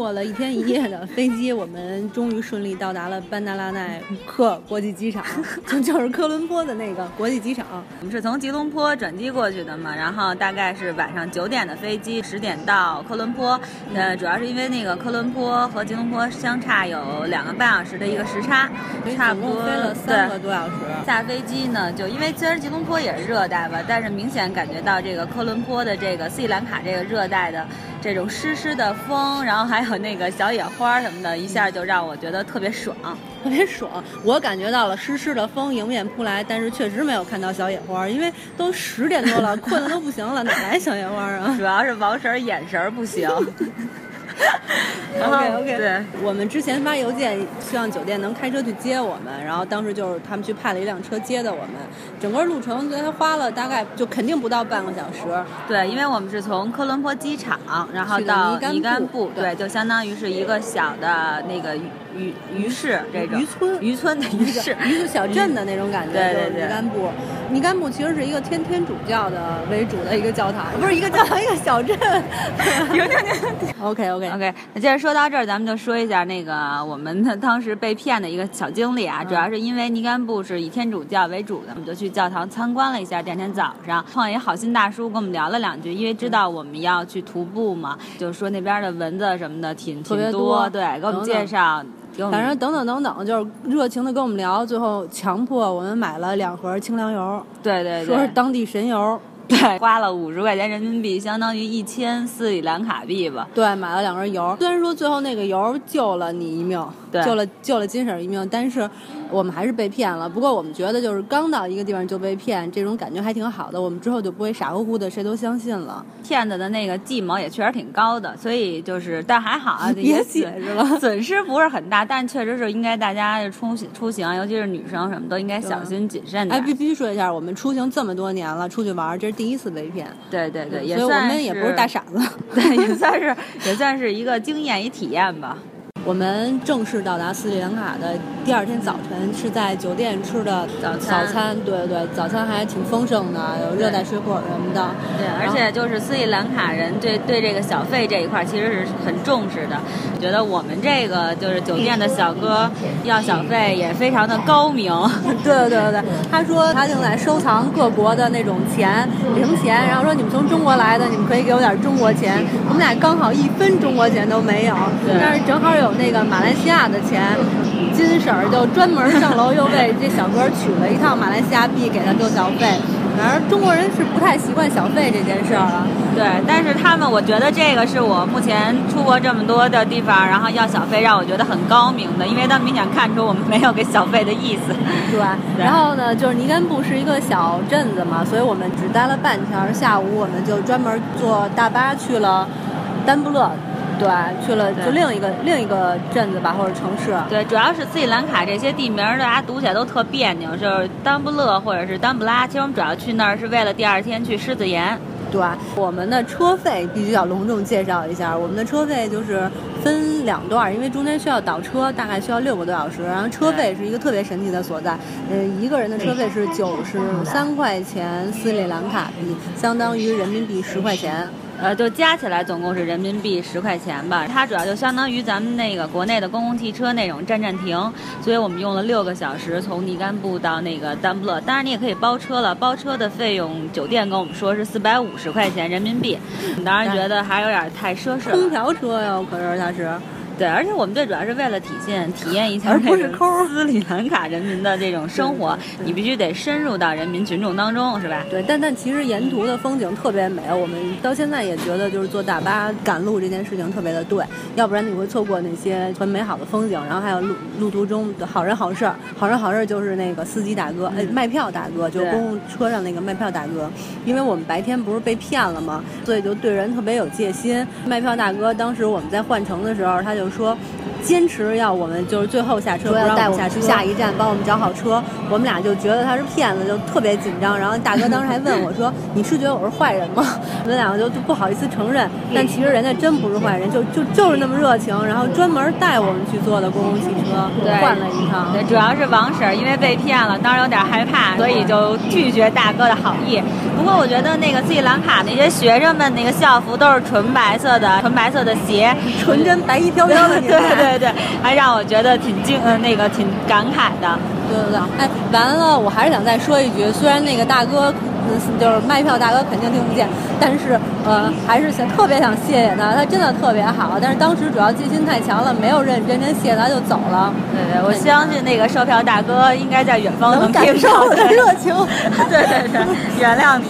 经过了一天一夜的飞机，我们终于顺利到达了班达拉奈克国际机场，就就是科伦坡的那个国际机场。我们是从吉隆坡转机过去的嘛，然后大概是晚上九点的飞机，十点到科伦坡。呃，主要是因为那个科伦坡和吉隆坡相差有两个半小时的一个时差，差不多飞了三个多小时。下飞机呢，就因为虽然吉隆坡也是热带吧，但是明显感觉到这个科伦坡的这个斯里兰卡这个热带的这种湿湿的风，然后还有那个小野花什么的，一下就让我觉得特别爽，特别爽。我感觉到了湿湿的风迎面扑来，但是确实没有看到小野花，因为都十点多了，困的都不行了，哪来小野花啊？主要是王婶眼神不行。OK OK，对，我们之前发邮件希望酒店能开车去接我们，然后当时就是他们去派了一辆车接的我们，整个路程他花了大概就肯定不到半个小时。对，因为我们是从科伦坡机场，然后到尼甘布，对，就相当于是一个小的那个渔渔市这种。渔村。渔村的渔市，渔村小镇的那种感觉。对对对，尼甘布，尼甘布其实是一个天天主教的为主的一个教堂，不是一个教堂，一个小镇。停停停 OK OK OK，那接着说到这儿，咱们就说一下那个我们的当时被骗的一个小经历啊，主要是因为尼甘布是以天主教为主的，我们就去教堂参观了一下。第二天早上碰见一好心大叔跟我们聊了两句，因为知道我们要去徒步嘛，就是说那边的蚊子什么的挺挺多，对，给我们介绍。反正等等等等，就是热情的跟我们聊，最后强迫我们买了两盒清凉油，对对对，说是当地神油。对，花了五十块钱人民币，相当于一千斯里兰卡币吧。对，买了两根油。虽然说最后那个油救了你一命，救了救了金婶一命，但是我们还是被骗了。不过我们觉得，就是刚到一个地方就被骗，这种感觉还挺好的。我们之后就不会傻乎乎的谁都相信了。骗子的那个计谋也确实挺高的，所以就是但还好啊，别解释了，损失不是很大，但确实是应该大家出出行，尤其是女生什么都应该小心谨慎哎，必须说一下，我们出行这么多年了，出去玩这是。第一次被骗，对对对，所以我们也不是大傻子，对，也算是也算是一个经验与体验吧。我们正式到达斯里兰卡的第二天早晨，是在酒店吃的早餐。早餐，对对，早餐还挺丰盛的，有热带水果什么的。对，而且就是斯里兰卡人对对这个小费这一块其实是很重视的。觉得我们这个就是酒店的小哥要小费也非常的高明。对对对对，他说他正在收藏各国的那种钱零钱，然后说你们从中国来的，你们可以给我点中国钱。我们俩刚好一分中国钱都没有，但是正好有。那个马来西亚的钱，金婶儿就专门上楼又为这小哥取了一套马来西亚币给他做小费。反正中国人是不太习惯小费这件事儿了。对，但是他们，我觉得这个是我目前出国这么多的地方，然后要小费让我觉得很高明的，因为他明显看出我们没有给小费的意思。对。然后呢，就是尼甘布是一个小镇子嘛，所以我们只待了半天。下午我们就专门坐大巴去了丹布勒。对，去了就另一个另一个镇子吧，或者城市。对，主要是斯里兰卡这些地名，大家读起来都特别扭，就是丹布勒或者是丹布拉。其实我们主要去那儿是为了第二天去狮子岩。对，我们的车费必须要隆重介绍一下。我们的车费就是分两段，因为中间需要倒车，大概需要六个多小时。然后车费是一个特别神奇的所在，嗯，一个人的车费是九十三块钱斯里兰卡币，相当于人民币十块钱。呃，就加起来总共是人民币十块钱吧。它主要就相当于咱们那个国内的公共汽车那种站站停，所以我们用了六个小时从尼干布到那个丹布勒。当然你也可以包车了，包车的费用酒店跟我们说是四百五十块钱人民币。当然觉得还有点太奢侈了。空调车呀，可是它是。对，而且我们最主要是为了体现、体验一下，而不是抠斯里兰卡人民的这种生活，你必须得深入到人民群众当中，是吧？对，但但其实沿途的风景特别美，我们到现在也觉得就是坐大巴赶路这件事情特别的对，要不然你会错过那些很美好的风景，然后还有路路途中的好人好事儿，好人好事儿就是那个司机大哥，哎，卖票大哥，就是公共车上那个卖票大哥，因为我们白天不是被骗了吗？所以就对人特别有戒心。卖票大哥当时我们在换乘的时候，他就。说坚持要我们就是最后下车，不让带我们下车，下一站帮我们找好车。我们俩就觉得他是骗子，就特别紧张。然后大哥当时还问我说：“ 你是觉得我是坏人吗？”我们两个就就不好意思承认，但其实人家真不是坏人，就就就是那么热情，然后专门带我们去坐的公共汽车，换了一趟。对，主要是王婶因为被骗了，当时有点害怕，所以就拒绝大哥的好意。不过我觉得那个斯里兰卡那些学生们那个校服都是纯白色的，纯白色的鞋，纯真白衣飘飘的，对对对对，还让我觉得挺惊呃那个挺感慨的。对对对，哎，完了，我还是想再说一句，虽然那个大哥，就是卖票大哥肯定听不见，但是呃，还是想特别想谢谢他，他真的特别好。但是当时主要戒心太强了，没有认真真谢他就走了。对对，我相信那个售票大哥应该在远方能感受我的热情。对对对，原谅你。